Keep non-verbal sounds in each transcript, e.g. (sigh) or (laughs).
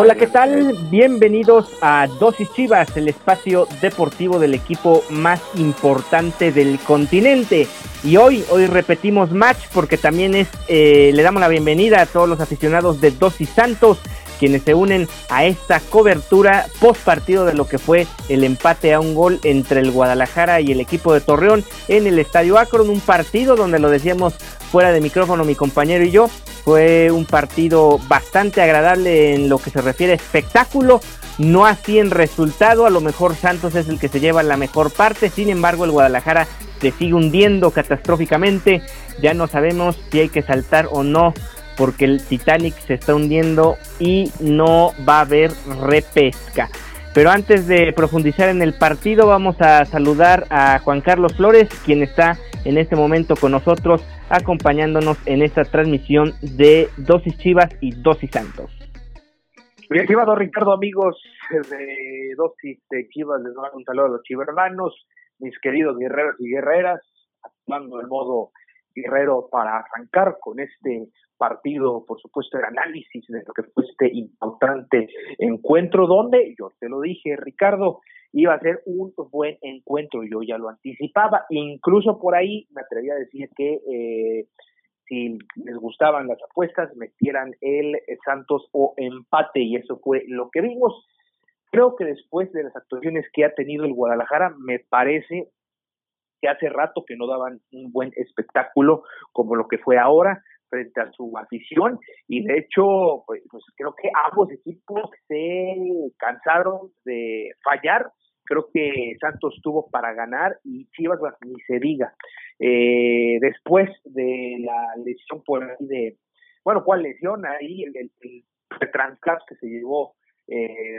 Hola, ¿qué tal? Bienvenidos a Dosis Chivas, el espacio deportivo del equipo más importante del continente. Y hoy, hoy repetimos match porque también es, eh, le damos la bienvenida a todos los aficionados de Dosis Santos quienes se unen a esta cobertura post partido de lo que fue el empate a un gol entre el Guadalajara y el equipo de Torreón en el Estadio Akron, un partido donde lo decíamos fuera de micrófono mi compañero y yo, fue un partido bastante agradable en lo que se refiere a espectáculo, no así en resultado, a lo mejor Santos es el que se lleva la mejor parte, sin embargo el Guadalajara se sigue hundiendo catastróficamente, ya no sabemos si hay que saltar o no porque el Titanic se está hundiendo y no va a haber repesca. Pero antes de profundizar en el partido, vamos a saludar a Juan Carlos Flores, quien está en este momento con nosotros, acompañándonos en esta transmisión de Dosis Chivas y Dosis Santos. Bien, estimado Ricardo, amigos de Dosis de Chivas, les doy un saludo a los chivermanos, mis queridos guerreros y guerreras, actuando en modo guerrero para arrancar con este partido, por supuesto, el análisis de lo que fue este importante encuentro, donde yo te lo dije, Ricardo, iba a ser un buen encuentro, yo ya lo anticipaba, incluso por ahí me atreví a decir que eh, si les gustaban las apuestas, metieran el Santos o empate, y eso fue lo que vimos. Creo que después de las actuaciones que ha tenido el Guadalajara, me parece que hace rato que no daban un buen espectáculo como lo que fue ahora frente a su afición. Y de hecho pues, pues, creo que ambos equipos se cansaron de fallar. Creo que Santos tuvo para ganar y Chivas ni se diga. Eh, después de la lesión por ahí de bueno cuál lesión ahí el, el, el que se llevó eh,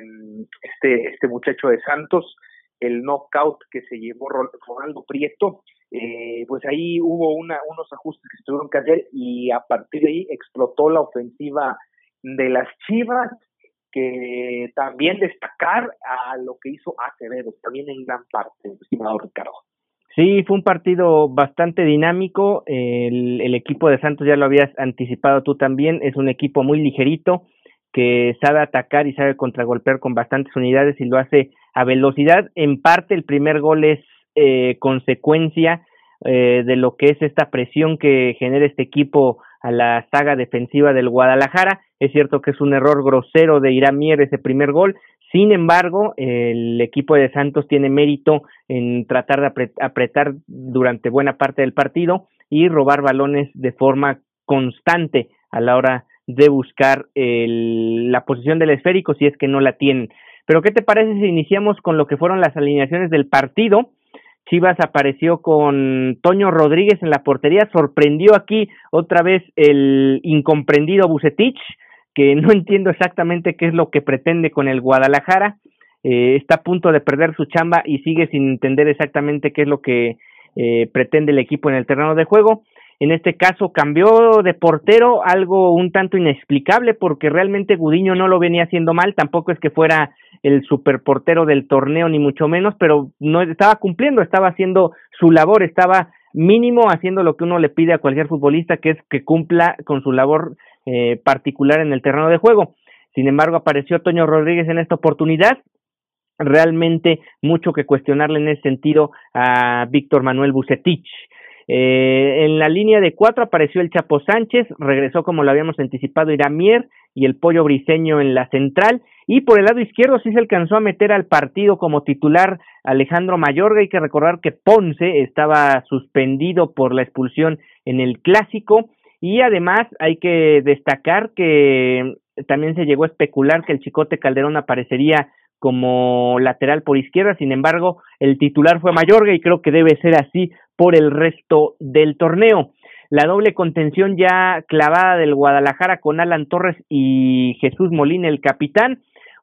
este este muchacho de Santos el knockout que se llevó Ronaldo Prieto, eh, pues ahí hubo una, unos ajustes que se tuvieron que hacer y a partir de ahí explotó la ofensiva de las Chivas, que también destacar a lo que hizo Acevedo, también en gran parte, estimado Ricardo. Sí, fue un partido bastante dinámico. El, el, equipo de Santos ya lo habías anticipado tú también. Es un equipo muy ligerito que sabe atacar y sabe contragolpear con bastantes unidades y lo hace a velocidad. En parte el primer gol es eh, consecuencia eh, de lo que es esta presión que genera este equipo a la saga defensiva del Guadalajara. Es cierto que es un error grosero de Irán Mier ese primer gol. Sin embargo, el equipo de Santos tiene mérito en tratar de apretar durante buena parte del partido y robar balones de forma constante a la hora de buscar el, la posición del esférico si es que no la tienen. Pero ¿qué te parece si iniciamos con lo que fueron las alineaciones del partido? Chivas apareció con Toño Rodríguez en la portería, sorprendió aquí otra vez el incomprendido Bucetich, que (laughs) no entiendo exactamente qué es lo que pretende con el Guadalajara, eh, está a punto de perder su chamba y sigue sin entender exactamente qué es lo que eh, pretende el equipo en el terreno de juego. En este caso cambió de portero, algo un tanto inexplicable porque realmente Gudiño no lo venía haciendo mal, tampoco es que fuera el superportero del torneo ni mucho menos, pero no estaba cumpliendo, estaba haciendo su labor, estaba mínimo haciendo lo que uno le pide a cualquier futbolista, que es que cumpla con su labor eh, particular en el terreno de juego. Sin embargo, apareció Toño Rodríguez en esta oportunidad realmente mucho que cuestionarle en ese sentido a Víctor Manuel Bucetich. Eh, en la línea de cuatro apareció el Chapo Sánchez, regresó como lo habíamos anticipado Iramier y el Pollo Briseño en la central. Y por el lado izquierdo sí se alcanzó a meter al partido como titular Alejandro Mayorga. Hay que recordar que Ponce estaba suspendido por la expulsión en el clásico. Y además hay que destacar que también se llegó a especular que el Chicote Calderón aparecería como lateral por izquierda, sin embargo, el titular fue Mayorga y creo que debe ser así por el resto del torneo. La doble contención ya clavada del Guadalajara con Alan Torres y Jesús Molina, el capitán,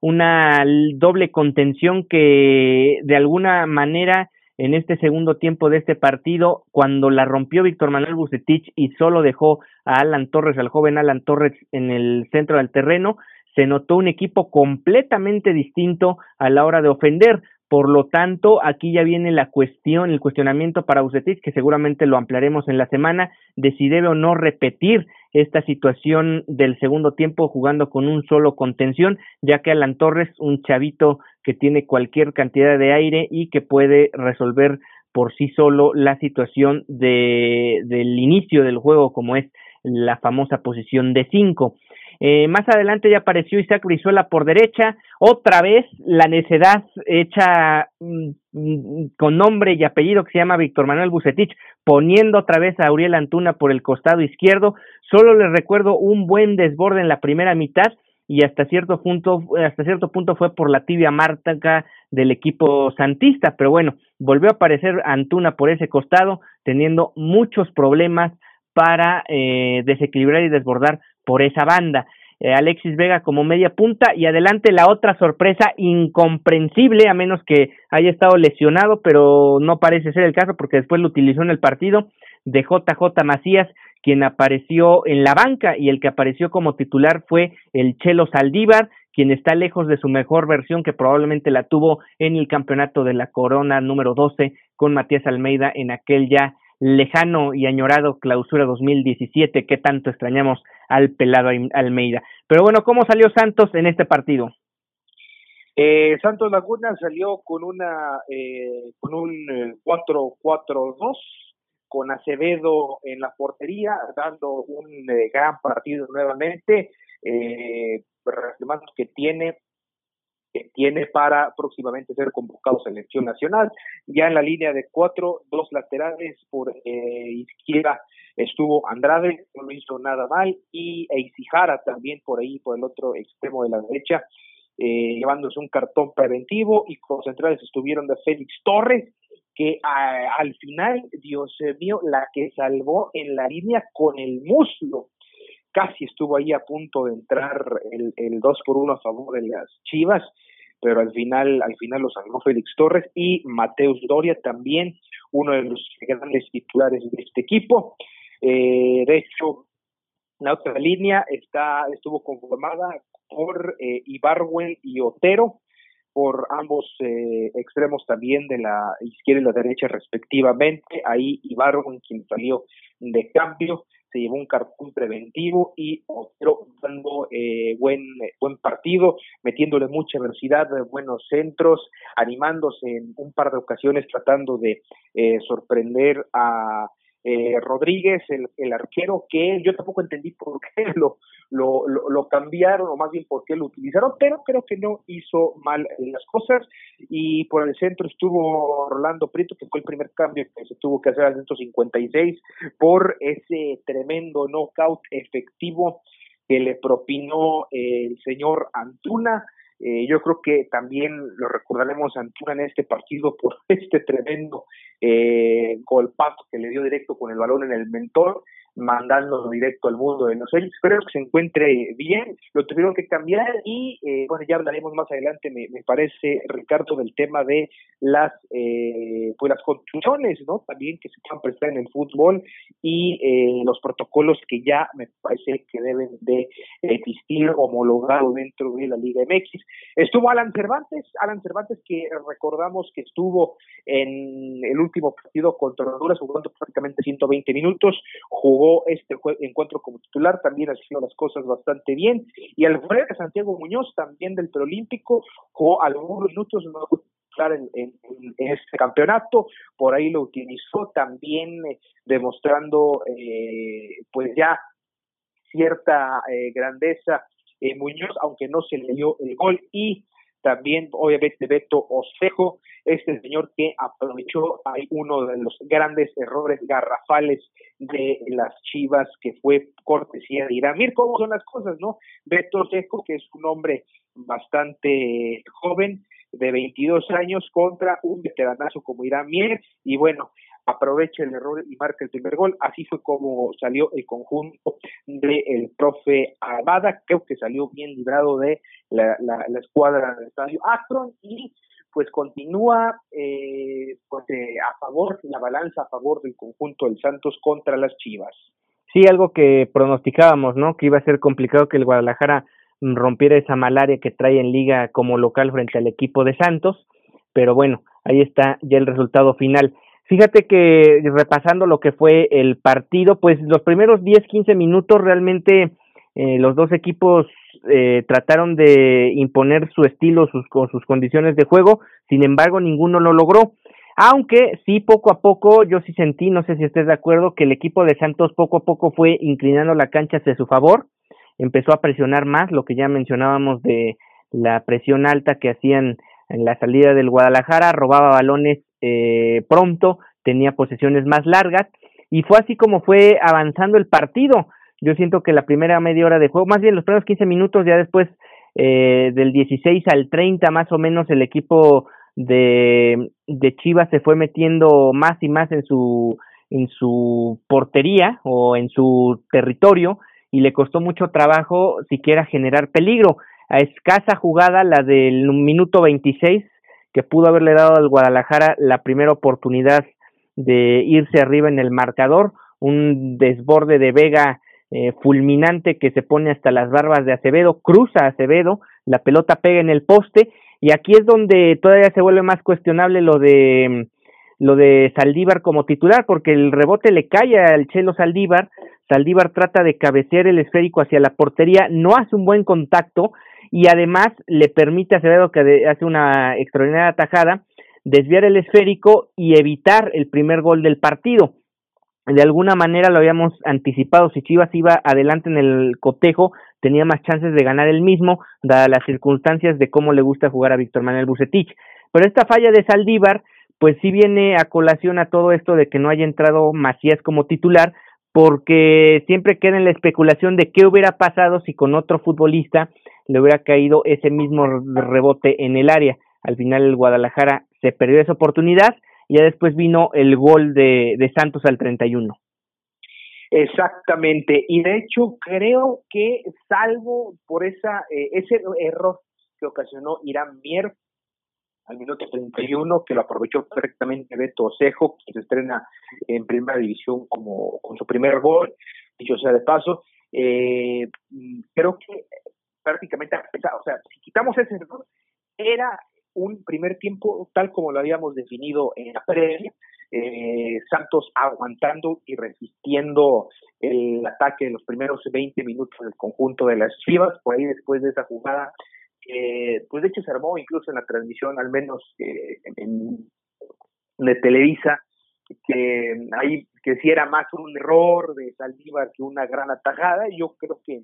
una doble contención que de alguna manera en este segundo tiempo de este partido, cuando la rompió Víctor Manuel Bucetich y solo dejó a Alan Torres, al joven Alan Torres en el centro del terreno, se notó un equipo completamente distinto a la hora de ofender. Por lo tanto, aquí ya viene la cuestión, el cuestionamiento para Bucetich, que seguramente lo ampliaremos en la semana, de si debe o no repetir esta situación del segundo tiempo jugando con un solo contención, ya que Alan Torres, un chavito que tiene cualquier cantidad de aire y que puede resolver por sí solo la situación de, del inicio del juego, como es la famosa posición de cinco. Eh, más adelante ya apareció Isaac Brizuela por derecha, otra vez la necedad hecha mm, mm, con nombre y apellido que se llama Víctor Manuel Bucetich, poniendo otra vez a Uriel Antuna por el costado izquierdo. Solo les recuerdo un buen desborde en la primera mitad y hasta cierto punto, hasta cierto punto fue por la tibia mártaca del equipo santista, pero bueno, volvió a aparecer Antuna por ese costado, teniendo muchos problemas para eh, desequilibrar y desbordar por esa banda. Eh, Alexis Vega como media punta y adelante la otra sorpresa incomprensible a menos que haya estado lesionado pero no parece ser el caso porque después lo utilizó en el partido de JJ Macías quien apareció en la banca y el que apareció como titular fue el Chelo Saldívar quien está lejos de su mejor versión que probablemente la tuvo en el campeonato de la Corona número 12 con Matías Almeida en aquel ya lejano y añorado clausura 2017 que tanto extrañamos al pelado Almeida. Pero bueno, ¿cómo salió Santos en este partido? Eh, Santos Laguna salió con una eh, con un 4-4-2 eh, con Acevedo en la portería dando un eh, gran partido nuevamente eh, que tiene tiene para próximamente ser convocado a selección nacional. Ya en la línea de cuatro, dos laterales por eh, izquierda estuvo Andrade, no lo hizo nada mal, y Eisijara también por ahí, por el otro extremo de la derecha, eh, llevándose un cartón preventivo, y con centrales estuvieron de Félix Torres, que al final, Dios mío, la que salvó en la línea con el muslo casi estuvo ahí a punto de entrar el, el 2 por 1 a favor de las Chivas, pero al final, al final lo Félix Torres y Mateus Doria también, uno de los grandes titulares de este equipo. Eh, de hecho, la otra línea está, estuvo conformada por eh, Ibarwen y Otero, por ambos eh, extremos también de la izquierda y la derecha respectivamente. Ahí Ibarwen quien salió de cambio llevó un cartón preventivo y otro dando eh, buen, buen partido, metiéndole mucha velocidad, buenos centros, animándose en un par de ocasiones tratando de eh, sorprender a eh, Rodríguez, el, arquero, que yo tampoco entendí por qué (laughs) lo, cambiaron, o más bien por qué lo utilizaron, pero creo que no hizo mal las cosas. Y por el centro estuvo Rolando Prieto, que fue el primer cambio que se tuvo que hacer al 156 por ese tremendo knockout efectivo que le propinó el señor Antuna. Eh, yo creo que también lo recordaremos a Antuna en este partido por (laughs) este tremendo eh, golpazo que le dio directo con el balón en el mentor mandándolo directo al mundo de los ellos. Espero que se encuentre bien. Lo tuvieron que cambiar y, eh, bueno, ya hablaremos más adelante, me, me parece, Ricardo, del tema de las, eh, pues las construcciones, ¿no? También que se puedan prestar en el fútbol y eh, los protocolos que ya me parece que deben de existir homologado dentro de la Liga MX. Estuvo Alan Cervantes, Alan Cervantes que recordamos que estuvo en el último partido contra Honduras jugando prácticamente 120 minutos, jugó jugó este encuentro como titular, también ha sido las cosas bastante bien. Y el de Santiago Muñoz, también del preolímpico, jugó algunos minutos, no en, en, este campeonato, por ahí lo utilizó también eh, demostrando eh, pues ya cierta eh, grandeza Muñoz, aunque no se le dio el gol y también obviamente Beto Osejo, este señor que aprovechó ahí uno de los grandes errores garrafales de las Chivas que fue cortesía de Iramir, cómo son las cosas, ¿no? Beto Osejo, que es un hombre bastante joven, de 22 años contra un veteranazo como Irán Mier y bueno, aprovecha el error y marca el primer gol. Así fue como salió el conjunto del profe Armada. Creo que salió bien librado de la, la, escuadra del estadio Akron y pues continúa eh, pues, eh, a favor, la balanza a favor del conjunto del Santos contra las Chivas. Sí, algo que pronosticábamos, ¿no? Que iba a ser complicado que el Guadalajara rompiera esa malaria que trae en liga como local frente al equipo de Santos, pero bueno, ahí está ya el resultado final. Fíjate que repasando lo que fue el partido, pues los primeros 10, 15 minutos realmente eh, los dos equipos eh, trataron de imponer su estilo, sus, sus condiciones de juego, sin embargo ninguno lo logró. Aunque sí, poco a poco, yo sí sentí, no sé si estés de acuerdo, que el equipo de Santos poco a poco fue inclinando la cancha hacia su favor empezó a presionar más, lo que ya mencionábamos de la presión alta que hacían en la salida del Guadalajara, robaba balones eh, pronto, tenía posesiones más largas y fue así como fue avanzando el partido. Yo siento que la primera media hora de juego, más bien los primeros 15 minutos, ya después eh, del 16 al 30 más o menos el equipo de, de Chivas se fue metiendo más y más en su en su portería o en su territorio y le costó mucho trabajo siquiera generar peligro. A escasa jugada, la del minuto 26, que pudo haberle dado al Guadalajara la primera oportunidad de irse arriba en el marcador, un desborde de Vega eh, fulminante que se pone hasta las barbas de Acevedo, cruza Acevedo, la pelota pega en el poste y aquí es donde todavía se vuelve más cuestionable lo de lo de Saldívar como titular porque el rebote le cae al Chelo Saldívar, Saldívar trata de cabecear el esférico hacia la portería, no hace un buen contacto y además le permite a Acevedo que hace una extraordinaria atajada desviar el esférico y evitar el primer gol del partido. De alguna manera lo habíamos anticipado, si Chivas iba adelante en el cotejo, tenía más chances de ganar el mismo, dadas las circunstancias de cómo le gusta jugar a Víctor Manuel Bucetich. Pero esta falla de Saldívar, pues sí viene a colación a todo esto de que no haya entrado Macías como titular, porque siempre queda en la especulación de qué hubiera pasado si con otro futbolista le hubiera caído ese mismo rebote en el área. Al final el Guadalajara se perdió esa oportunidad y ya después vino el gol de, Santos al 31. Exactamente, y de hecho creo que salvo por esa eh, ese error que ocasionó Irán Mier, al minuto 31, que lo aprovechó perfectamente Beto Osejo, que se estrena en primera división como con su primer gol, dicho sea de paso. Eh, creo que prácticamente, o sea, si quitamos ese error, era un primer tiempo tal como lo habíamos definido en la previa, eh, Santos aguantando y resistiendo el ataque de los primeros 20 minutos del conjunto de las Chivas, por ahí después de esa jugada pues de hecho se armó incluso en la transmisión, al menos eh, en, de Televisa, que ahí que si era más un error de Saldívar que una gran atajada, yo creo que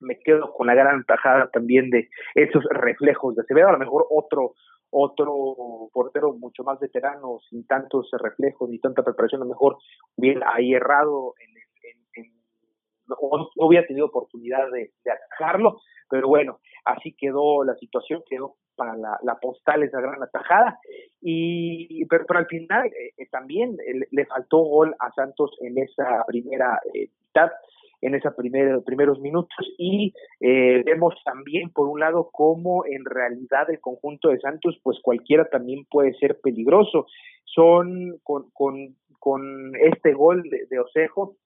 me quedo con la gran atajada también de esos reflejos de Acevedo, a lo mejor otro otro portero mucho más veterano, sin tantos reflejos ni tanta preparación, a lo mejor hubiera ahí errado en, no, hubiera tenido oportunidad de, de atajarlo, pero bueno, así quedó la situación, quedó para la, la postal esa gran atajada. Y, pero, al final eh, eh, también eh, le faltó gol a Santos en esa primera mitad, en esos primer, primeros minutos. Y vemos también, por un lado, cómo en realidad el conjunto de Santos, pues cualquiera también puede ser peligroso. Son con, con, con este gol de, de Osejo,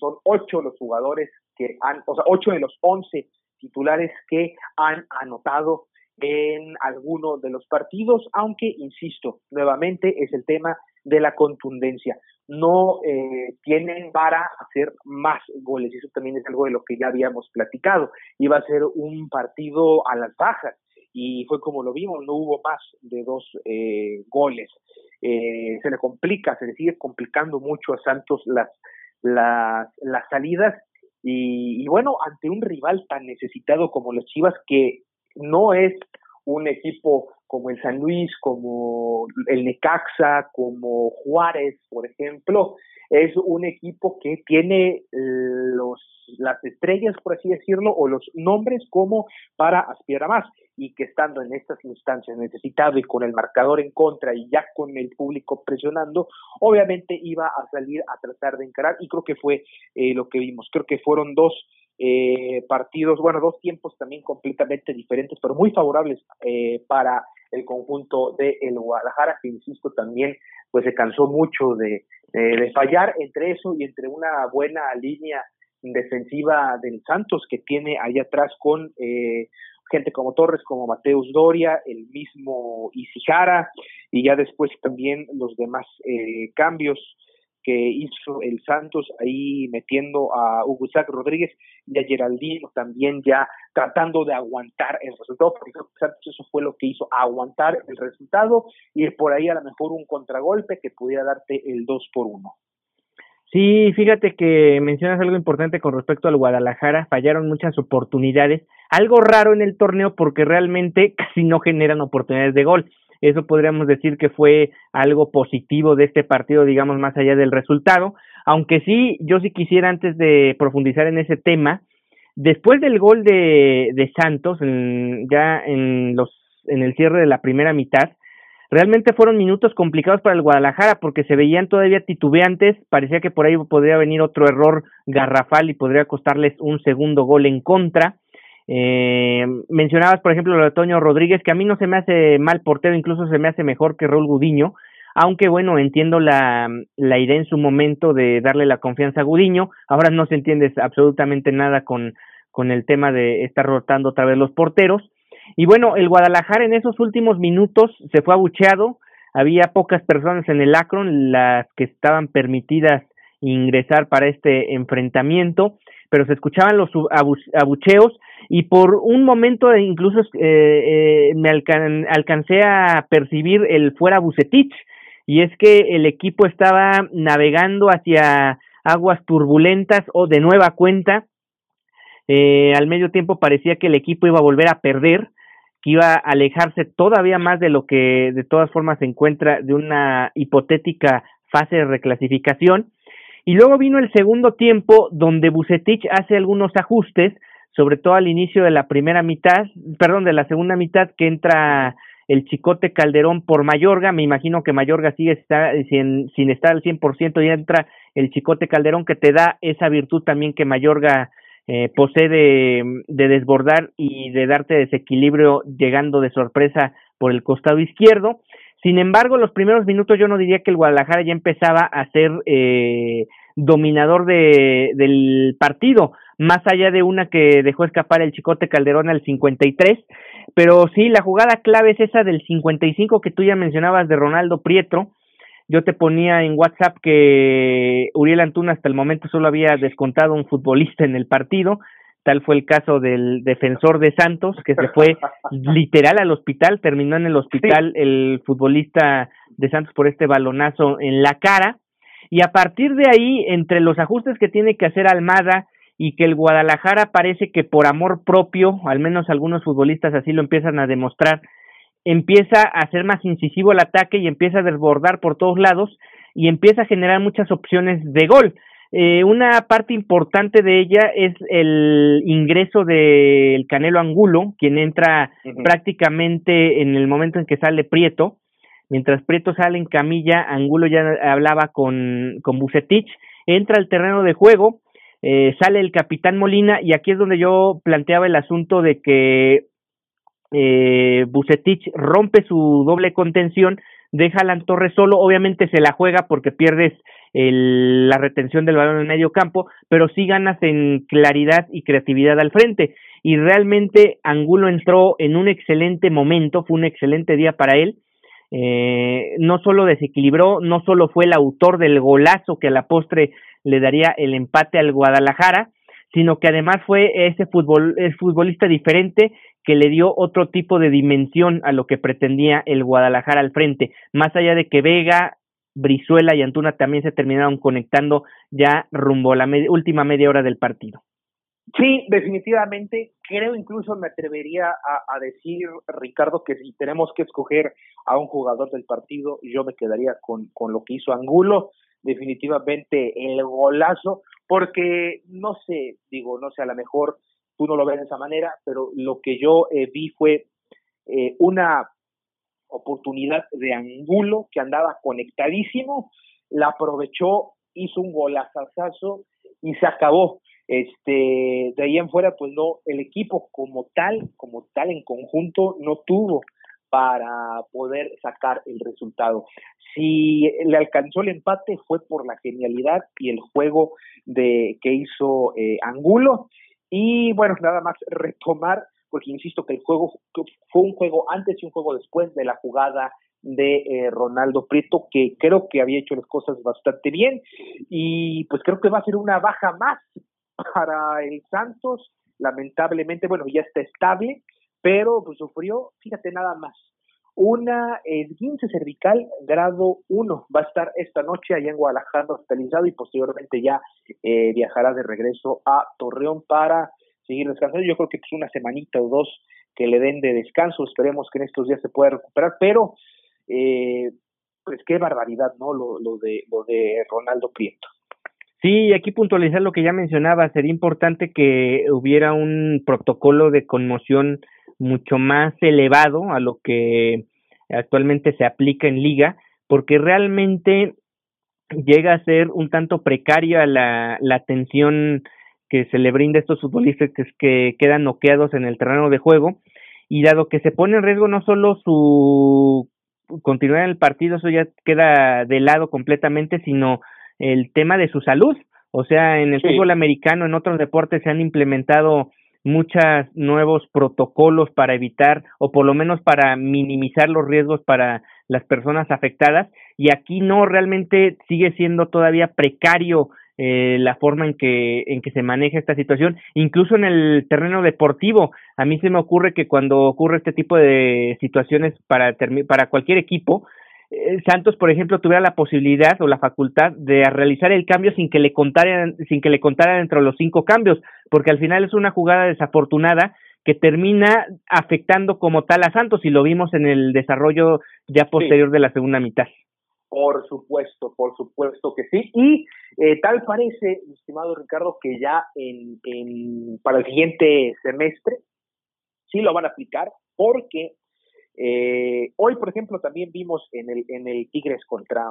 son ocho los jugadores que han, o sea, ocho de los once titulares que han anotado en alguno de los partidos, aunque, insisto, nuevamente es el tema de la contundencia. no eh, tienen para hacer más goles. Y eso también es algo de lo que ya habíamos platicado. Iba a ser un partido a las bajas y fue como lo vimos, no hubo más de dos eh, goles. Eh, se le complica, se le sigue complicando mucho a Santos las, las, salidas y, bueno, ante un rival tan necesitado como las Chivas que no es un equipo como el San Luis, como el Necaxa, como Juárez, por ejemplo, es un equipo que tiene los, las estrellas, por así decirlo, o los nombres como para aspirar más, y que estando en estas instancias necesitado y con el marcador en contra y ya con el público presionando, obviamente iba a salir a tratar de encarar, y creo que fue eh, lo que vimos. Creo que fueron dos eh, partidos, bueno, dos tiempos también completamente diferentes, pero muy favorables eh, para el conjunto de el Guadalajara, que insisto también, pues se cansó mucho de, fallar entre eso y entre una buena línea defensiva del Santos que tiene ahí atrás con eh, gente como Torres, como Mateus Doria, el mismo Isijara y ya después también los demás eh, cambios que hizo el Santos ahí metiendo a Hugo Isaac Rodríguez y a Geraldino también ya tratando de aguantar el resultado, porque Santos eso fue lo que hizo, aguantar el resultado y por ahí a lo mejor un contragolpe que pudiera darte el 2 por 1. Sí, fíjate que mencionas algo importante con respecto al Guadalajara, fallaron muchas oportunidades, algo raro en el torneo porque realmente (laughs) casi no generan oportunidades de gol. Eso podríamos decir que fue algo positivo de este partido, digamos, más allá del resultado. Aunque sí, yo sí quisiera antes de profundizar en ese tema, después del gol de, de Santos, ya en, los, en el cierre de la primera mitad, realmente fueron minutos complicados para el Guadalajara porque se veían todavía titubeantes, parecía que por ahí podría venir otro error garrafal y podría costarles un segundo gol en contra. Eh, mencionabas, por ejemplo, lo de Toño Rodríguez, que a mí no se me hace mal portero, incluso se me hace mejor que Raúl Gudiño, aunque bueno, entiendo la, la idea en su momento de darle la confianza a Gudiño, ahora no se entiende absolutamente nada con, con el tema de estar rotando otra vez los porteros, y bueno, el Guadalajara en esos últimos minutos se fue abucheado, había pocas personas en el Akron, las que estaban permitidas ingresar para este enfrentamiento, pero se escuchaban los abucheos y por un momento incluso eh, eh, me alcancé a percibir el fuera Bucetich y es que el equipo estaba navegando hacia aguas turbulentas o de nueva cuenta. Eh, al medio tiempo parecía que el equipo iba a volver a perder que iba a alejarse todavía más de lo que de todas formas se encuentra de una hipotética fase de reclasificación. Y luego vino el segundo tiempo donde Bucetich hace algunos ajustes sobre todo al inicio de la primera mitad, perdón, de la segunda mitad que entra el Chicote Calderón por Mayorga, me imagino que Mayorga sigue sin, sin estar al 100% y entra el Chicote Calderón que te da esa virtud también que Mayorga eh, posee de, de desbordar y de darte desequilibrio llegando de sorpresa por el costado izquierdo. Sin embargo, los primeros minutos yo no diría que el Guadalajara ya empezaba a ser eh, dominador de, del partido más allá de una que dejó escapar el Chicote Calderón al 53, pero sí, la jugada clave es esa del 55 que tú ya mencionabas de Ronaldo Prieto. Yo te ponía en WhatsApp que Uriel Antuna hasta el momento solo había descontado un futbolista en el partido, tal fue el caso del defensor de Santos, que se fue (laughs) literal al hospital, terminó en el hospital el futbolista de Santos por este balonazo en la cara, y a partir de ahí, entre los ajustes que tiene que hacer Almada, y que el Guadalajara parece que por amor propio, al menos algunos futbolistas así lo empiezan a demostrar, empieza a ser más incisivo el ataque y empieza a desbordar por todos lados y empieza a generar muchas opciones de gol. Eh, una parte importante de ella es el ingreso del Canelo Angulo, quien entra prácticamente en el momento en que sale Prieto. Mientras Prieto sale en camilla, Angulo ya hablaba con, con Bucetich, entra al terreno de juego, eh, sale el capitán Molina y aquí es donde yo planteaba el asunto de que eh, rompe su doble contención, deja a Alan Torres solo, obviamente se la juega porque pierdes la retención del balón en medio campo, pero sí ganas en claridad y creatividad al frente. Y realmente Angulo entró en un excelente momento, fue un excelente día para él. eh, no solo desequilibró, no solo fue el autor del golazo que a la postre le daría el empate al Guadalajara, sino que además fue ese fútbol, el futbolista diferente que le dio otro tipo de dimensión a lo que pretendía el Guadalajara al frente, más allá de que Vega, Brizuela y Antuna también se terminaron conectando ya rumbo a la última media hora del partido. Sí, definitivamente. Creo incluso me atrevería a, decir, Ricardo, que si tenemos que escoger a un jugador del partido, yo me quedaría con, con lo que hizo Angulo. Definitivamente el golazo, porque no sé, digo, no sé, a lo mejor tú no lo ves de esa manera, pero lo que yo eh, vi fue eh, una oportunidad de Angulo que andaba conectadísimo, la aprovechó, hizo un golazazazo y se acabó. Este, de ahí en fuera, pues no, el equipo como tal, como tal en conjunto, no tuvo para poder sacar el resultado. Si le alcanzó el empate fue por la genialidad y el juego de que hizo eh, Angulo. Y bueno, nada más retomar, porque insisto que el juego fue un juego antes y un juego después de la jugada de eh, Ronaldo Prieto, que creo que había hecho las cosas bastante bien y pues creo que va a ser una baja más para el Santos, lamentablemente, bueno, ya está estable, pero pues sufrió, fíjate nada más, una esguince cervical grado 1. Va a estar esta noche allá en Guadalajara hospitalizado y posteriormente ya eh, viajará de regreso a Torreón para seguir descansando. Yo creo que es una semanita o dos que le den de descanso. Esperemos que en estos días se pueda recuperar, pero eh, pues qué barbaridad, ¿no? Lo, lo, de, lo de Ronaldo Prieto. Sí, aquí puntualizar lo que ya mencionaba, sería importante que hubiera un protocolo de conmoción mucho más elevado a lo que actualmente se aplica en liga, porque realmente llega a ser un tanto precaria la, la atención que se le brinda a estos futbolistas que, que quedan noqueados en el terreno de juego, y dado que se pone en riesgo no solo su continuidad en el partido, eso ya queda de lado completamente, sino el tema de su salud. O sea, en el fútbol americano, en otros deportes se han implementado muchos nuevos protocolos para evitar o por lo menos para minimizar los riesgos para las personas afectadas. Y aquí no realmente sigue siendo todavía precario eh, la forma en que en que se maneja esta situación incluso en el terreno deportivo. A mí se me ocurre que cuando ocurre este tipo de situaciones para para cualquier equipo eh, Santos, por ejemplo, tuviera la posibilidad o la facultad de realizar el cambio sin que le contaran, sin que le contaran dentro de los cinco cambios, porque al final es una jugada desafortunada que termina afectando como tal a Santos y lo vimos en el desarrollo ya posterior de la segunda mitad. Por supuesto, por supuesto que sí. Y eh, tal parece, estimado Ricardo, que ya en, en, para el siguiente semestre sí lo van a aplicar porque eh, hoy, por ejemplo, también vimos en el, en el Tigres contra,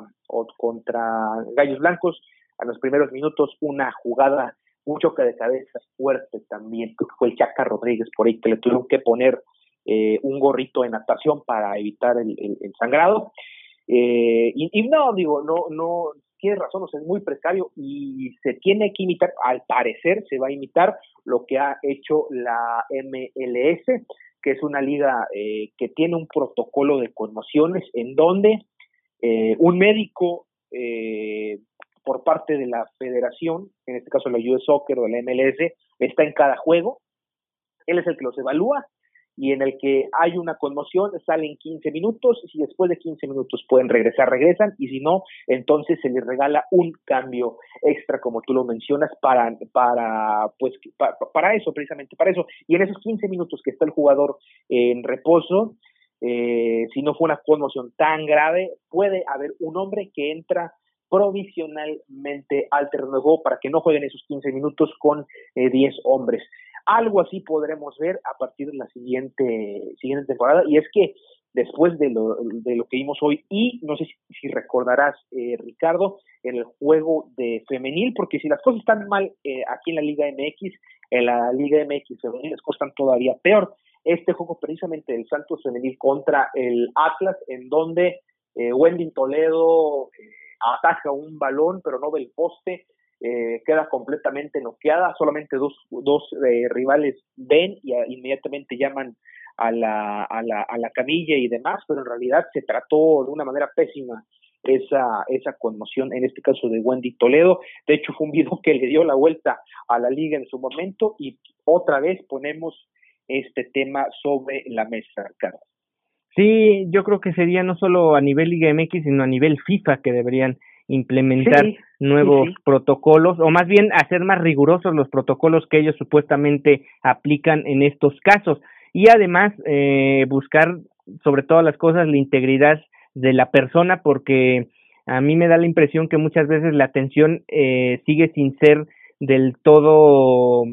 Gallos Blancos, a los primeros minutos, una jugada, un choque de cabeza fuerte también, que fue el Chaca Rodríguez por ahí, que le tuvieron que poner eh, un gorrito de natación para evitar el, sangrado. Eh, y, no, digo, no, no, tiene razón, es muy precario y se tiene que imitar, al parecer se va a imitar lo que ha hecho la MLS que es una liga eh, que tiene un protocolo de conmociones en donde eh, un médico eh, por parte de la federación, en este caso la US Soccer o la MLS, está en cada juego, él es el que los evalúa y en el que hay una conmoción, salen 15 minutos, y si después de 15 minutos pueden regresar, regresan, y si no, entonces se les regala un cambio extra, como tú lo mencionas, para, para, pues, para, eso, precisamente, para eso. Y en esos 15 minutos que está el jugador en reposo, eh, si no fue una conmoción tan grave, puede haber un hombre que entra provisionalmente al terreno de juego para que no jueguen esos 15 minutos con 10 eh, hombres. Algo así podremos ver a partir de la siguiente, siguiente temporada. Y es que después de lo, de lo que vimos hoy, y no sé si, recordarás, eh, Ricardo, en el juego de femenil, porque si las cosas están mal eh, aquí en la Liga MX, en la Liga MX femenil las cosas están todavía peor. Este juego precisamente del Santos femenil contra el Atlas, en donde eh, Wendy Toledo eh, ataja un balón, pero no ve el poste, eh, queda completamente noqueada, solamente dos, dos eh, rivales ven y inmediatamente llaman a la, a la, a la camilla y demás, pero en realidad se trató de una manera pésima esa, esa conmoción, en este caso de Wendy Toledo. De hecho, fue un video que le dio la vuelta a la liga en su momento y otra vez ponemos este tema sobre la mesa, Carlos. Sí, yo creo que sería no solo a nivel Liga MX, sino a nivel FIFA que deberían implementar nuevos protocolos o más bien hacer más rigurosos los protocolos que ellos supuestamente aplican en estos casos. Y además eh, buscar sobre todas las cosas la integridad de la persona porque a mí me da la impresión que muchas veces la atención eh, sigue sin ser del todo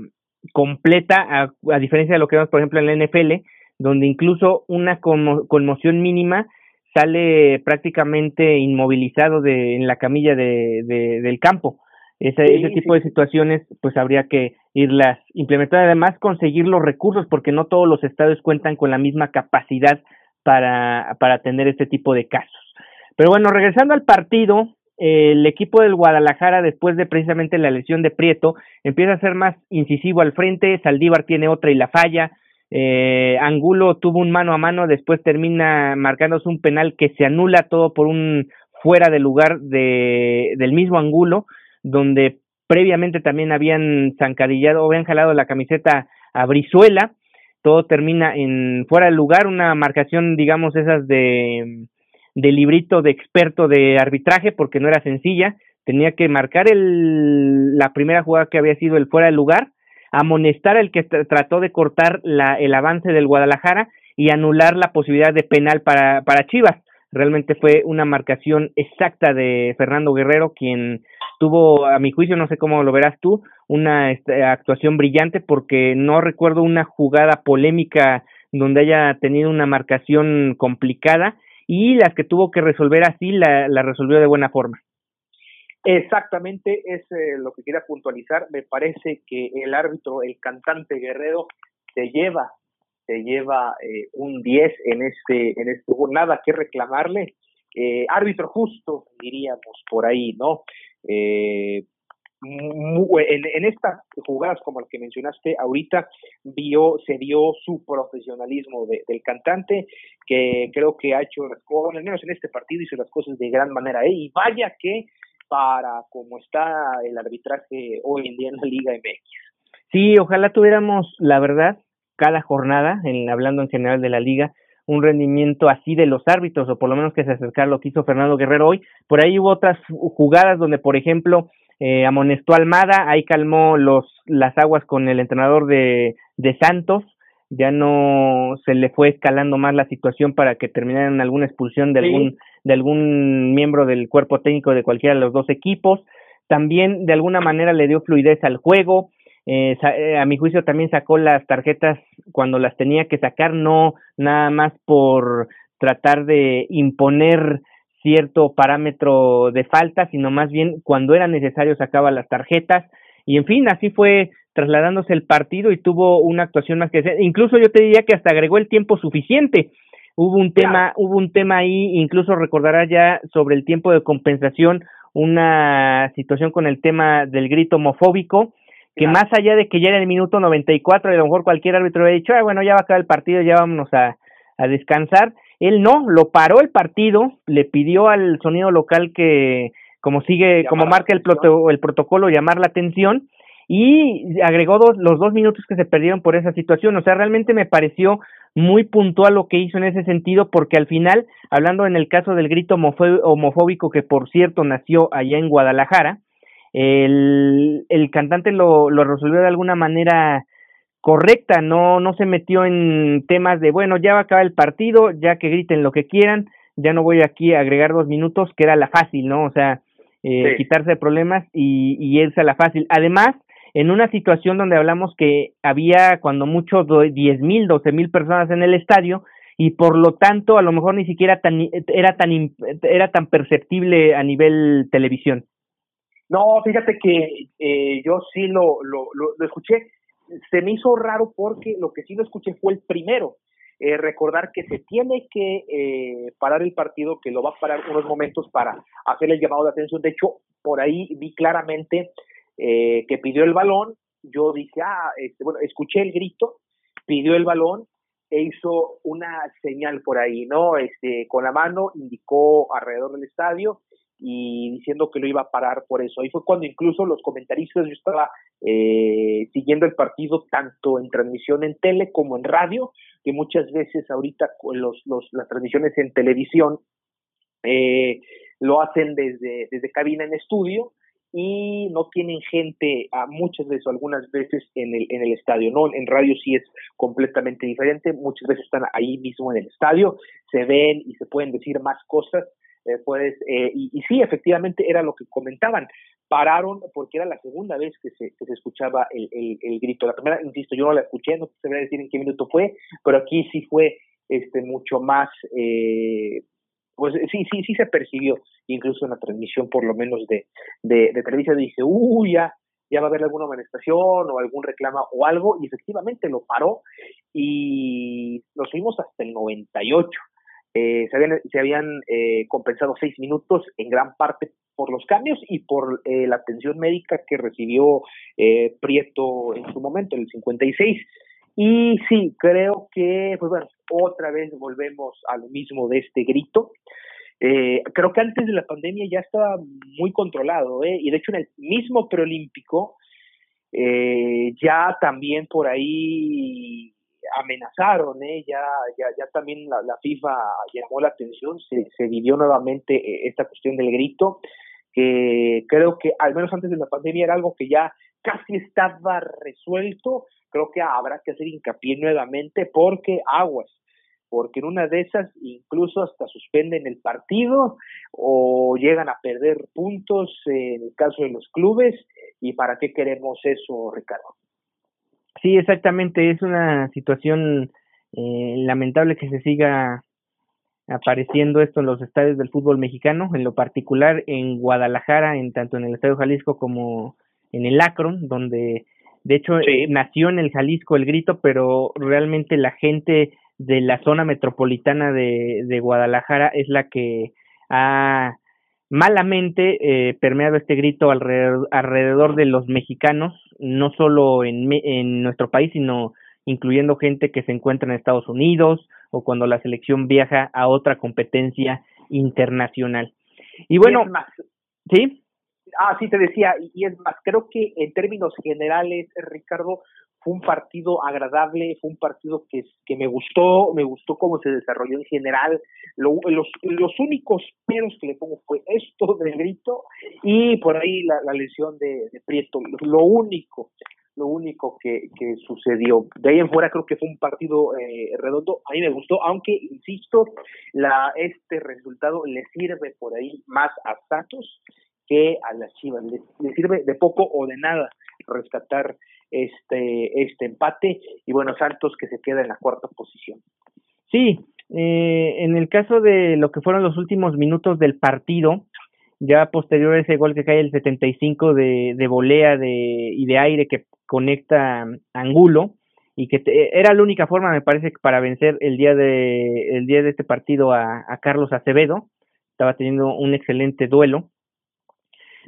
completa, a, diferencia de lo que vemos, por ejemplo, en la NFL, donde incluso una conmoción mínima sale prácticamente inmovilizado de, en la camilla de, del campo. Ese, ese tipo de situaciones, pues habría que irlas implementando. Además, conseguir los recursos, porque no todos los estados cuentan con la misma capacidad para, para atender este tipo de casos. Pero bueno, regresando al partido, el equipo del Guadalajara, después de precisamente la lesión de Prieto, empieza a ser más incisivo al frente, Saldívar tiene otra y la falla, eh, Angulo tuvo un mano a mano, después termina marcándose un penal que se anula todo por un fuera de lugar de, del mismo Angulo, donde previamente también habían zancadillado o habían jalado la camiseta a Brizuela, todo termina en fuera de lugar, una marcación, digamos, esas de de librito de experto de arbitraje porque no era sencilla, tenía que marcar el, la primera jugada que había sido el fuera de lugar, amonestar al que trató de cortar la, el avance del Guadalajara y anular la posibilidad de penal para, para Chivas. Realmente fue una marcación exacta de Fernando Guerrero, quien tuvo, a mi juicio, no sé cómo lo verás tú, una este, actuación brillante porque no recuerdo una jugada polémica donde haya tenido una marcación complicada y las que tuvo que resolver así la, la resolvió de buena forma. Exactamente, es eh, lo que quería puntualizar. Me parece que el árbitro, el cantante Guerrero, se lleva, se lleva eh, un 10 en este, en este, nada que reclamarle. Eh, árbitro justo, diríamos por ahí, ¿no? Eh, en, estas jugadas como las que mencionaste ahorita, vio, se vio su profesionalismo del cantante, que creo que ha hecho, bueno, al menos en este partido, hizo las cosas de gran manera. Y vaya que para como está el arbitraje hoy en día en la Liga MX. Sí, ojalá tuviéramos, la verdad, cada jornada, en, hablando en general de la liga, un rendimiento así de los árbitros, o por lo menos que se acercara lo que hizo Fernando Guerrero hoy. Por ahí hubo otras jugadas donde, por ejemplo, eh, amonestó Almada, ahí calmó los, las aguas con el entrenador de, de Santos, ya no se le fue escalando más la situación para que terminara en alguna expulsión de algún, de algún miembro del cuerpo técnico de cualquiera de los dos equipos. También de alguna manera le dio fluidez al juego. Eh, eh, a mi juicio también sacó las tarjetas cuando las tenía que sacar, no nada más por tratar de imponer cierto parámetro de falta, sino más bien cuando era necesario sacaba las tarjetas y en fin, así fue trasladándose el partido y tuvo una actuación más que incluso yo te diría que hasta agregó el tiempo suficiente. Hubo un tema, hubo un tema ahí, incluso recordarás ya sobre el tiempo de compensación, una situación con el tema del grito homofóbico, que más allá de que ya era el minuto 94 y a lo mejor cualquier árbitro había dicho, ah, bueno, ya va a acabar el partido, ya vámonos a, a descansar, él no, lo paró el partido, le pidió al sonido local que, como sigue, como marca el, el protocolo, llamar la atención y agregó dos, los dos minutos que se perdieron por esa situación. O sea, realmente me pareció muy puntual lo que hizo en ese sentido, porque al final, hablando en el caso del grito homofóbico, que por cierto nació allá en Guadalajara, el, el cantante lo, lo resolvió de alguna manera correcta, no, no se metió en temas de, bueno, ya va a acabar el partido, ya que griten lo que quieran, ya no voy aquí a agregar dos minutos, que era la fácil, ¿no? O sea, eh, quitarse de problemas y, y irse a la fácil. Además, en una situación donde hablamos que había cuando mucho diez mil, doce mil personas en el estadio y por lo tanto a lo mejor ni siquiera tan, era tan era tan perceptible a nivel televisión. No, fíjate que eh, yo sí lo, lo, lo escuché se me hizo raro porque lo que sí lo escuché fue el primero. Eh, recordar que se tiene que eh, parar el partido, que lo va a parar unos momentos para hacer el llamado de atención. De hecho, por ahí vi claramente eh, que pidió el balón. Yo dije, ah, este, bueno, escuché el grito, pidió el balón e hizo una señal por ahí, ¿no? Este, con la mano indicó alrededor del estadio y diciendo que lo iba a parar por eso. Ahí fue cuando incluso los comentaristas, yo estaba eh, siguiendo el partido tanto en transmisión en tele como en radio, que muchas veces ahorita los, los, las transmisiones en televisión eh, lo hacen desde, desde cabina en estudio y no tienen gente a muchas veces o algunas veces en el, en el estadio, ¿no? En radio sí es completamente diferente, muchas veces están ahí mismo en el estadio, se ven y se pueden decir más cosas, eh, pues, eh, y, y, sí, efectivamente era lo que comentaban, pararon porque era la segunda vez que se, que se escuchaba el, el, el, grito, la primera, insisto, yo no la escuché, no te a decir en qué minuto fue, pero aquí sí fue este mucho más eh, pues sí, sí, sí se percibió, incluso en la transmisión por lo menos de, de, de dije, uy, ya, ya va a haber alguna manifestación o algún reclamo o algo, y efectivamente lo paró y nos fuimos hasta el 98. Eh, se habían, se habían eh, compensado seis minutos en gran parte por los cambios y por eh, la atención médica que recibió eh, Prieto en su momento, en el 56. Y sí, creo que, pues bueno, otra vez volvemos a lo mismo de este grito. Eh, creo que antes de la pandemia ya estaba muy controlado, ¿eh? y de hecho en el mismo preolímpico eh, ya también por ahí amenazaron, ¿eh? ya, ya, ya también la, la FIFA llamó la atención, se, se vivió nuevamente eh, esta cuestión del grito, que creo que al menos antes de la pandemia era algo que ya casi estaba resuelto, creo que habrá que hacer hincapié nuevamente porque aguas, porque en una de esas incluso hasta suspenden el partido o llegan a perder puntos en el caso de los clubes y para qué queremos eso, Ricardo. Sí, exactamente, es una situación eh, lamentable que se siga apareciendo esto en los estadios del fútbol mexicano, en lo particular en Guadalajara, en tanto en el Estadio Jalisco como en el Akron, donde de hecho, sí. nació en el Jalisco el grito, pero realmente la gente de la zona metropolitana de, de Guadalajara es la que ha malamente eh, permeado este grito alrededor, alrededor, de los mexicanos, no solo en, en nuestro país, sino incluyendo gente que se encuentra en Estados Unidos o cuando la selección viaja a otra competencia internacional. Y bueno, ¿sí? Ah, sí, te decía, y es más, creo que en términos generales, Ricardo, fue un partido agradable, fue un partido que, que me gustó, me gustó cómo se desarrolló en general. Lo, los, los únicos peros que le pongo fue esto del grito y por ahí la, lesión de, de, Prieto, lo único, lo único que, que, sucedió. De ahí en fuera creo que fue un partido eh, redondo, a mí me gustó, aunque, insisto, la, este resultado le sirve por ahí más a Santos que a las Chivas. Le, le, sirve de poco o de nada rescatar este, este empate y bueno, Santos que se queda en la cuarta posición. Sí, eh, en el caso de lo que fueron los últimos minutos del partido, ya posterior a ese gol que cae el 75 de, de volea de, y de aire que conecta Angulo y que te, era la única forma me parece para vencer el día de el día de este partido a Carlos Acevedo estaba teniendo un excelente duelo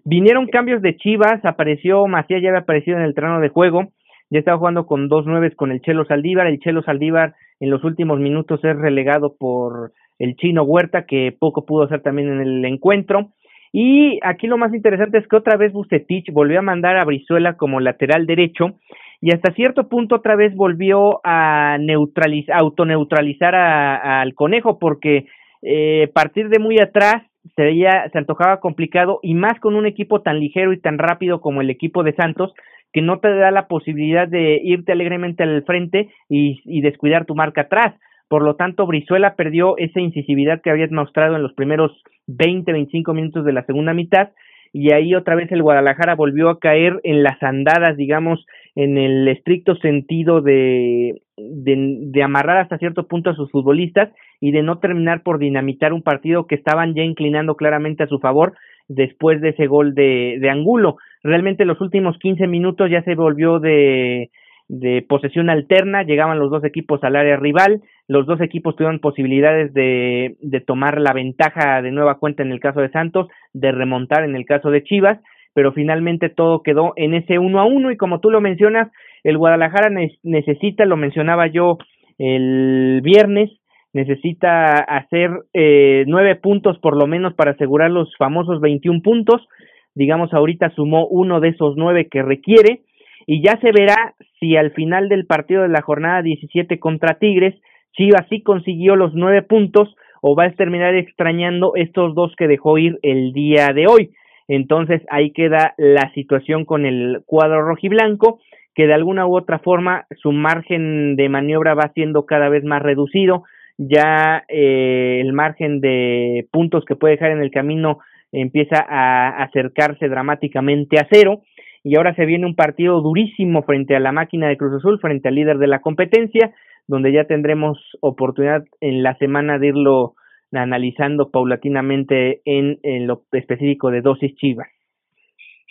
Vinieron cambios de Chivas, apareció Macías, ya había aparecido en el terreno de juego, ya estaba jugando con dos nueves con el Chelo Saldívar, el Chelo Saldívar en los últimos minutos es relegado por el Chino Huerta, que poco pudo hacer también en el encuentro. Y aquí lo más interesante es que otra vez Bucetich volvió a mandar a Brizuela como lateral derecho y hasta cierto punto otra vez volvió a neutralizar, autoneutralizar al conejo porque eh, partir de muy atrás se veía, se antojaba complicado y más con un equipo tan ligero y tan rápido como el equipo de Santos, que no te da la posibilidad de irte alegremente al frente y, y descuidar tu marca atrás. Por lo tanto, Brizuela perdió esa incisividad que había mostrado en los primeros 20, 25 minutos de la segunda mitad y ahí otra vez el Guadalajara volvió a caer en las andadas, digamos, en el estricto sentido de, de, amarrar hasta cierto punto a sus futbolistas y de no terminar por dinamitar un partido que estaban ya inclinando claramente a su favor después de ese gol de, de Angulo. Realmente los últimos 15 minutos ya se volvió de, de posesión alterna, llegaban los dos equipos al área rival, los dos equipos tuvieron posibilidades de, de tomar la ventaja de nueva cuenta en el caso de Santos, de remontar en el caso de Chivas, pero finalmente todo quedó en ese uno a uno y como tú lo mencionas, el Guadalajara ne necesita, lo mencionaba yo el viernes, necesita hacer eh, nueve puntos por lo menos para asegurar los famosos 21 puntos. Digamos, ahorita sumó uno de esos nueve que requiere y ya se verá si al final del partido de la jornada 17 contra Tigres, Chivas sí consiguió los nueve puntos o va a terminar extrañando estos dos que dejó ir el día de hoy. Entonces ahí queda la situación con el cuadro rojiblanco, que de alguna u otra forma su margen de maniobra va siendo cada vez más reducido. Ya eh, el margen de puntos que puede dejar en el camino empieza a acercarse dramáticamente a cero. Y ahora se viene un partido durísimo frente a la máquina de Cruz Azul, frente al líder de la competencia, donde ya tendremos oportunidad en la semana de irlo analizando paulatinamente en, lo específico de dosis chivas.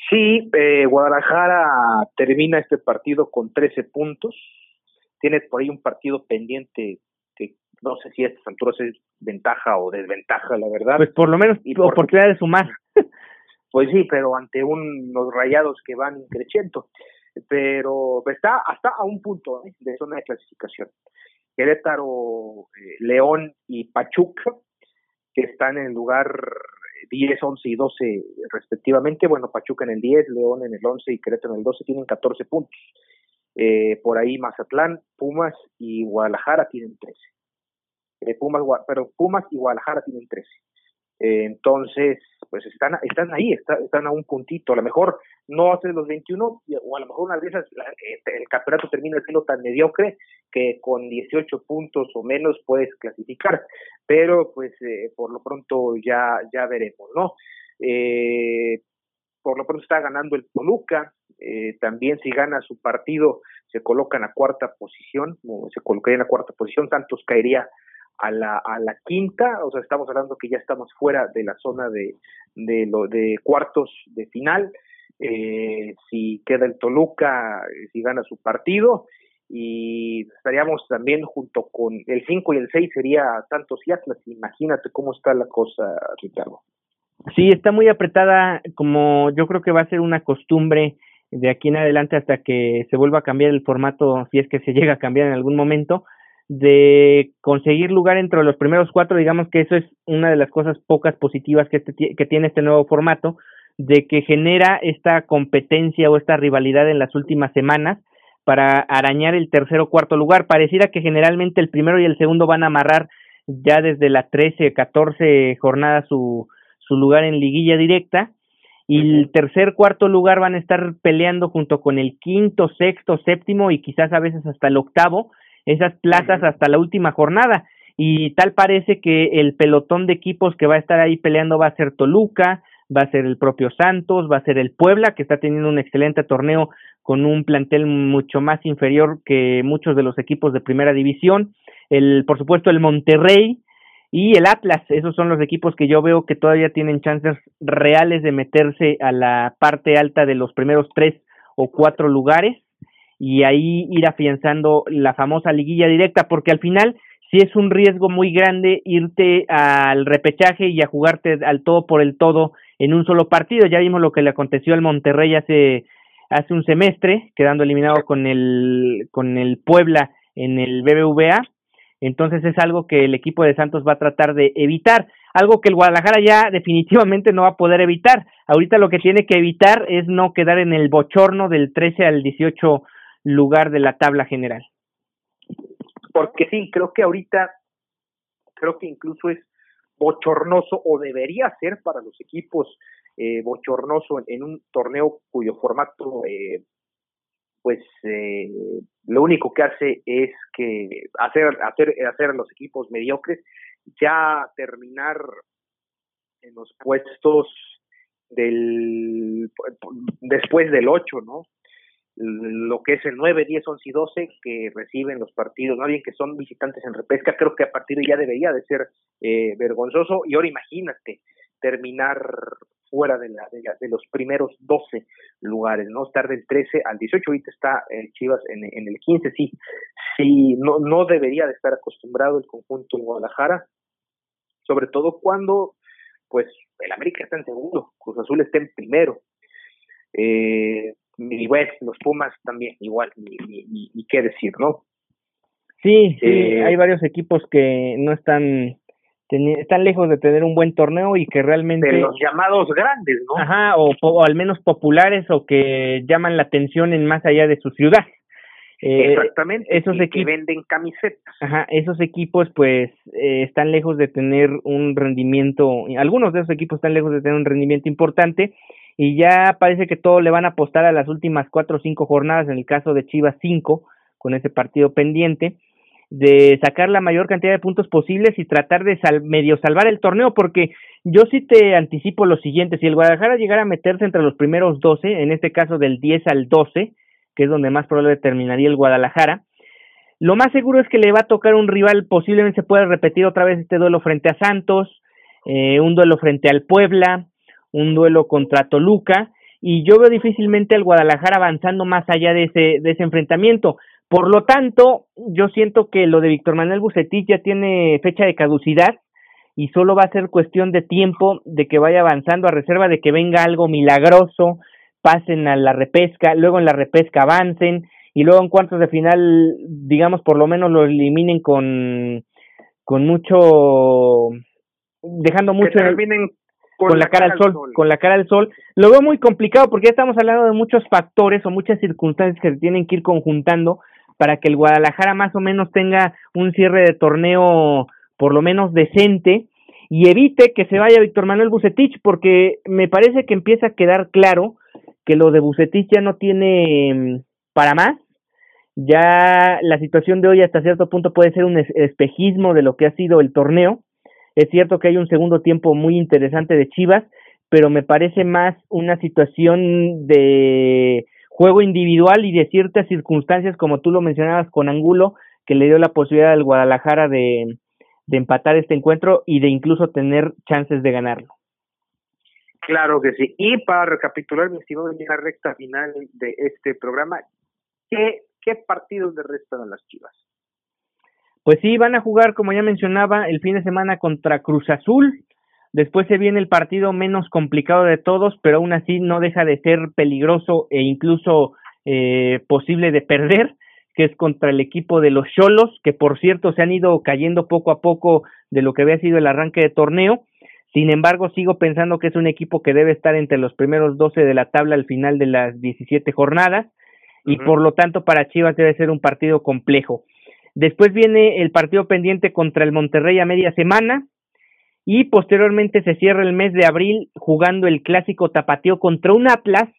Sí, eh, Guadalajara termina este partido con 13 puntos. Tiene por ahí un partido pendiente no sé si a estas alturas es ventaja o desventaja, la verdad. Pues por lo menos y oportunidad de sumar. (laughs) Pues sí, pero ante unos rayados que van creciendo. Pero está hasta a un punto ¿eh? de zona de clasificación. Querétaro, eh, León y Pachuca, que están en el lugar 10, 11 y 12 respectivamente. Bueno, Pachuca en el 10, León en el 11 y Querétaro en el 12 tienen 14 puntos. Eh, por ahí Mazatlán, Pumas y Guadalajara tienen 13. Pumas, pero Pumas y Guadalajara tienen 13. Eh, entonces, pues están, están ahí, están a un puntito. A lo mejor no hace los 21, o a lo mejor una de este, el campeonato termina siendo tan mediocre que con 18 puntos o menos puedes clasificar. Pero, pues, eh, por lo pronto ya, ya veremos, ¿no? Eh, por lo pronto está ganando el Toluca. también, si gana su partido, se coloca en la cuarta posición, se colocaría en la cuarta posición. Santos caería a la, a la quinta, o sea, estamos hablando que ya estamos fuera de la zona de, de, lo, de cuartos de final, eh, si queda el Toluca, eh, si gana su partido, y estaríamos también junto con el 5 y el 6 sería Santos y Atlas, imagínate cómo está la cosa, Ricardo. Sí, está muy apretada, como yo creo que va a ser una costumbre de aquí en adelante hasta que se vuelva a cambiar el formato, si es que se llega a cambiar en algún momento, de conseguir lugar entre los primeros cuatro, digamos que eso es una de las cosas pocas positivas que, este, que tiene este nuevo formato, de que genera esta competencia o esta rivalidad en las últimas semanas para arañar el tercer o cuarto lugar. Pareciera que generalmente el primero y el segundo van a amarrar ya desde la 13, 14 jornada su, su lugar en liguilla directa y el tercer, cuarto lugar van a estar peleando junto con el quinto, sexto, séptimo y quizás a veces hasta el octavo esas plazas hasta la última jornada. Y tal parece que el pelotón de equipos que va a estar ahí peleando va a ser Toluca, va a ser el propio Santos, va a ser el Puebla, que está teniendo un excelente torneo con un plantel mucho más inferior que muchos de los equipos de primera división. El, por supuesto, el Monterrey y el Atlas. Esos son los equipos que yo veo que todavía tienen chances reales de meterse a la parte alta de los primeros tres o cuatro lugares y ahí ir afianzando la famosa liguilla directa, porque al final sí es un riesgo muy grande irte al repechaje y a jugarte al todo por el todo en un solo partido. Ya vimos lo que le aconteció al Monterrey hace, hace un semestre, quedando eliminado con el, con el Puebla en el BBVA. Entonces es algo que el equipo de Santos va a tratar de evitar, algo que el Guadalajara ya (laughs) definitivamente no va a poder evitar. Ahorita lo que tiene que evitar es no quedar en el bochorno del 13 al 18 lugar de la tabla general. Porque sí, creo que ahorita, creo que incluso es bochornoso o debería ser para los equipos eh, bochornoso en, un torneo cuyo formato eh, pues eh, lo único que hace es que hacer hacer hacer a los equipos mediocres ya terminar en los puestos del después del 8, ¿no? Lo que es el 9, 10, 11 y 12 que reciben los partidos, no bien que son visitantes en repesca, creo que a partir de ya debería de ser eh, vergonzoso. Y ahora imagínate terminar fuera de, la, de, los primeros 12 lugares, ¿no? Estar del 13 al 18, ahorita está eh, Chivas en, en, el 15, sí, sí, no, no debería de estar acostumbrado el conjunto de Guadalajara, sobre todo cuando, pues, el América está en segundo, Cruz Azul está en primero, eh, y bueno, los Pumas también igual, ni, qué decir, ¿no? Sí, sí, eh, hay varios equipos que no están están lejos de tener un buen torneo y que realmente de los llamados grandes, ¿no? Ajá, o, o al menos populares o que llaman la atención en más allá de su ciudad. Eh, Exactamente, esos equipos que venden camisetas. Ajá, esos equipos pues eh, están lejos de tener un rendimiento, algunos de esos equipos están lejos de tener un rendimiento importante y ya parece que todo le van a apostar a las últimas cuatro o cinco jornadas, en el caso de Chivas cinco, con ese partido pendiente, de sacar la mayor cantidad de puntos posibles y tratar de medio salvar el torneo, porque yo sí te anticipo lo siguiente, si el Guadalajara llegara a meterse entre los primeros 12, en este caso del 10 al 12, que es donde más probable terminaría el Guadalajara. Lo más seguro es que le va a tocar un rival, posiblemente se pueda repetir otra vez este duelo frente a Santos, eh, un duelo frente al Puebla, un duelo contra Toluca, y yo veo difícilmente al Guadalajara avanzando más allá de ese, de ese enfrentamiento. Por lo tanto, yo siento que lo de Víctor Manuel Bucetich ya tiene fecha de caducidad y solo va a ser cuestión de tiempo de que vaya avanzando a reserva de que venga algo milagroso, pasen a la repesca, luego en la repesca avancen y luego en cuartos de final, digamos, por lo menos lo eliminen con, con mucho, dejando mucho... con, la, cara, al sol, con la cara al sol. Lo veo muy complicado porque ya estamos hablando de muchos factores o muchas circunstancias que se tienen que ir conjuntando para que el Guadalajara más o menos tenga un cierre de torneo por lo menos decente y evite que se vaya Víctor Manuel Bucetich porque me parece que empieza a quedar claro que lo de Bucetich ya no tiene mm, para más. Ya la situación de hoy hasta cierto punto puede ser un espejismo de lo que ha sido el torneo. Es cierto que hay un segundo tiempo muy interesante de Chivas, pero me parece más una situación de juego individual y de ciertas circunstancias, como tú lo mencionabas con Angulo, que le dio la posibilidad al Guadalajara de, empatar este encuentro y de incluso tener chances de ganarlo. Claro que sí. Y para recapitular, mi estimado, en la recta final de este programa, ¿qué, qué partidos le restan a las Chivas? Pues sí, van a jugar, como ya mencionaba, el fin de semana contra Cruz Azul. Después se viene el partido menos complicado de todos, pero aún así no deja de ser peligroso e incluso eh, posible de perder, que es contra el equipo de los Cholos, que por cierto se han ido cayendo poco a poco de lo que había sido el arranque de torneo. Sin embargo, sigo pensando que es un equipo que debe estar entre los primeros 12 de la tabla al final de las 17 jornadas y por lo tanto para Chivas debe ser un partido complejo. Después viene el partido pendiente contra el Monterrey a media semana y posteriormente se cierra el mes de abril jugando el clásico tapateo contra un Atlas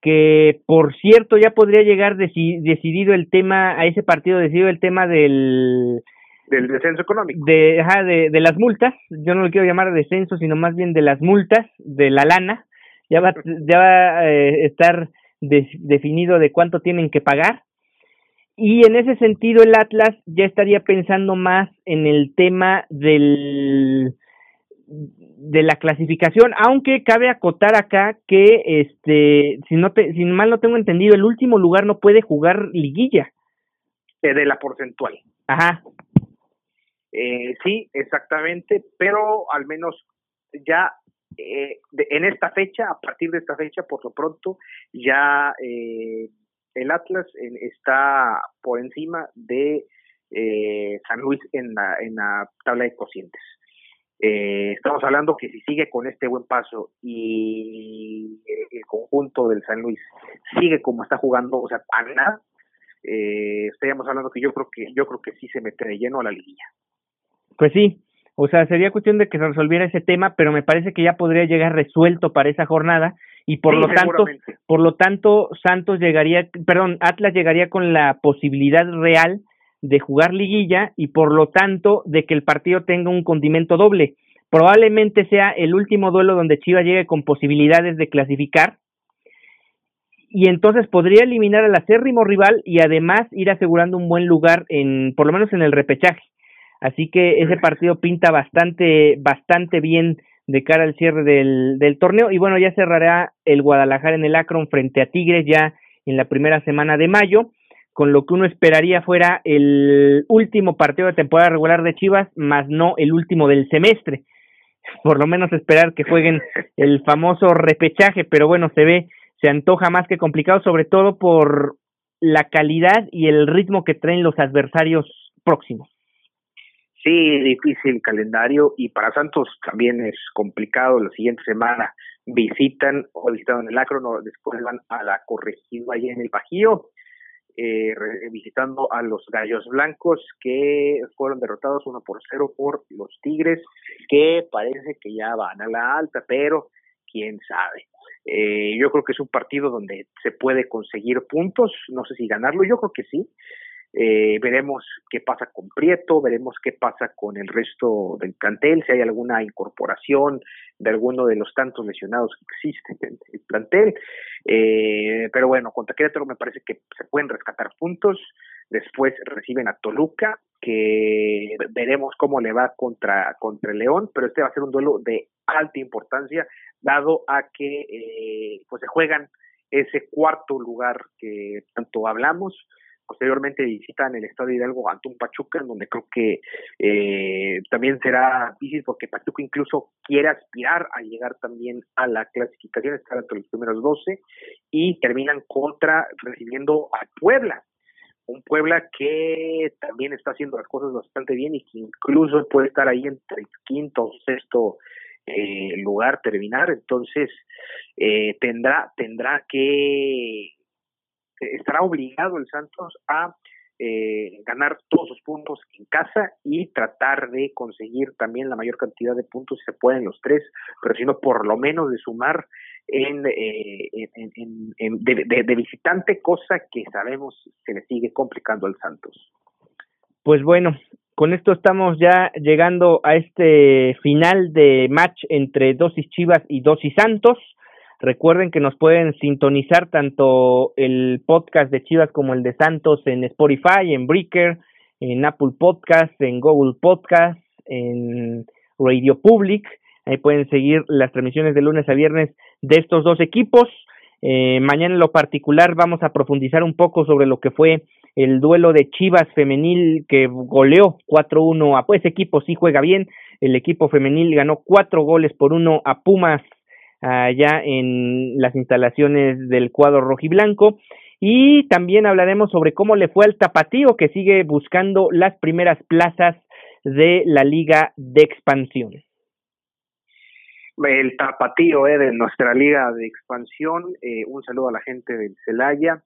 que por cierto ya podría llegar decidido el tema a ese partido decidido el tema del del descenso económico. De, ajá, de, de las multas, yo no lo quiero llamar descenso, sino más bien de las multas, de la lana, ya va, ya va a eh, estar definido de cuánto tienen que pagar. Y en ese sentido el Atlas ya estaría pensando más en el tema del de la clasificación, aunque cabe acotar acá que este si no te, si mal no tengo entendido, el último lugar no puede jugar liguilla. De la porcentual. Ajá. Eh, sí, exactamente, pero al menos ya eh, en esta fecha, a partir de esta fecha, por lo pronto, ya eh, el Atlas está por encima de San Luis en la, en la tabla de cocientes. estamos hablando que si sigue con este buen paso y el conjunto del San Luis sigue como está jugando, o sea, a nada, estaríamos hablando que yo creo que yo creo que sí se mete de lleno a la liguilla. Pues sí, o sea, sería cuestión de que se resolviera ese tema, pero me parece que ya podría llegar resuelto para esa jornada y por lo tanto, por lo tanto Santos llegaría, perdón, Atlas llegaría con la posibilidad real de jugar liguilla y por lo tanto de que el partido tenga un condimento doble. Probablemente sea el último duelo donde Chivas llegue con posibilidades de clasificar y entonces podría eliminar al acérrimo rival y además ir asegurando un buen lugar en por lo menos en el repechaje. Así que ese partido pinta bastante, bastante bien de cara al cierre del, del torneo. Y bueno, ya cerrará el Guadalajara en el Akron frente a Tigres ya en la primera semana de mayo, con lo que uno esperaría fuera el último partido de temporada regular de Chivas, más no el último del semestre. Por lo menos esperar que jueguen el famoso repechaje, pero bueno, se ve, se antoja más que complicado, sobre todo por la calidad y el ritmo que traen los adversarios próximo. Sí, difícil calendario y para Santos también es complicado. La siguiente semana visitan o visitaron el Acro, después van a la corregida allá en el Bajío, eh, visitando a los Gallos Blancos que fueron derrotados uno por cero por los Tigres, que parece que ya van a la alta, pero quién sabe. Eh, yo creo que es un partido donde se puede conseguir puntos, no sé si ganarlo, yo creo que sí, eh, veremos qué pasa con Prieto, veremos qué pasa con el resto del plantel, si hay alguna incorporación de alguno de los tantos lesionados que existen en el plantel. Eh, pero bueno, contra Querétaro me parece que se pueden rescatar puntos. Después reciben a Toluca, que veremos cómo le va contra, contra el León, pero este va a ser un duelo de alta importancia, dado a que eh, pues se juegan ese cuarto lugar que tanto hablamos. Posteriormente visitan el Estado de Hidalgo ante un Pachuca, en donde creo que eh, también será difícil porque Pachuca incluso quiere aspirar a llegar también a la clasificación, estar entre los primeros 12, y terminan contra recibiendo a Puebla. Un Puebla que también está haciendo las cosas bastante bien y que incluso puede estar ahí entre el quinto o sexto eh, lugar terminar, entonces eh, tendrá tendrá que estará obligado el Santos a eh, ganar todos sus puntos en casa y tratar de conseguir también la mayor cantidad de puntos si se pueden los tres, pero sino por lo menos de sumar en, eh, en, de, visitante, cosa que sabemos se le sigue complicando al Santos. Pues bueno, con esto estamos ya llegando a este final de match entre Dosis Chivas y Dosis Santos. Recuerden que nos pueden sintonizar tanto el podcast de Chivas como el de Santos en Spotify, en Breaker, en Apple Podcast, en Google Podcast, en Radio Public. Ahí pueden seguir las transmisiones de lunes a viernes de estos dos equipos. Eh, mañana en lo particular vamos a profundizar un poco sobre lo que fue el duelo de Chivas femenil que goleó 4-1 a pues equipo sí juega bien. El equipo femenil ganó cuatro goles por uno a Pumas allá en las instalaciones del cuadro rojiblanco. Y también hablaremos sobre cómo le fue al Tapatío, que sigue buscando las primeras plazas de la Liga de Expansión. El Tapatío eh, de nuestra Liga de Expansión. Eh, un saludo a la gente del Celaya.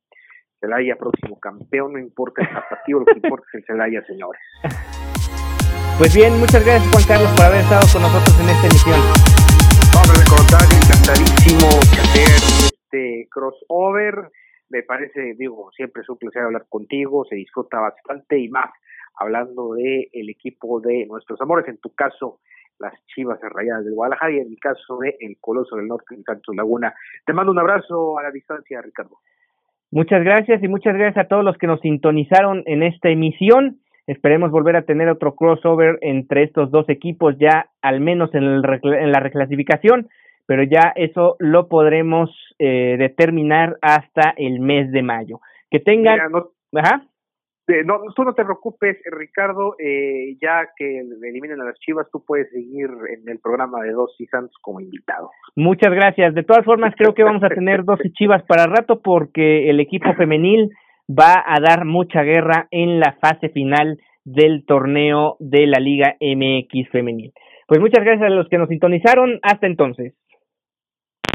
Celaya, próximo campeón, no importa el Tapatío, lo que importa es el Celaya, señores. (laughs) Pues bien, muchas gracias Juan Carlos por haber estado con nosotros en esta emisión. A recordar, encantadísimo de hacer este crossover. Me parece, digo, siempre es un placer hablar contigo, se disfruta bastante y más hablando de el equipo de nuestros amores, en tu caso las Chivas Rayadas del Guadalajara y en el caso de el Coloso del Norte en Santos Laguna. Te mando un abrazo a la distancia, Ricardo. Muchas gracias y muchas gracias a todos los que nos sintonizaron en esta emisión. Esperemos volver a tener otro crossover entre estos dos equipos ya al menos en, en la reclasificación, pero ya eso lo podremos eh, determinar hasta el mes de mayo. Que tengan... Ajá. no, tú no te preocupes, Ricardo, eh, ya que eliminen a las Chivas, tú puedes seguir en el programa de Dos y Santos como invitado. Muchas gracias. De todas formas, creo que vamos a tener (laughs) Dos y Chivas para rato porque el equipo femenil va a dar mucha guerra en la fase final del torneo de la Liga MX femenil. Pues muchas gracias a los que nos sintonizaron. Hasta entonces.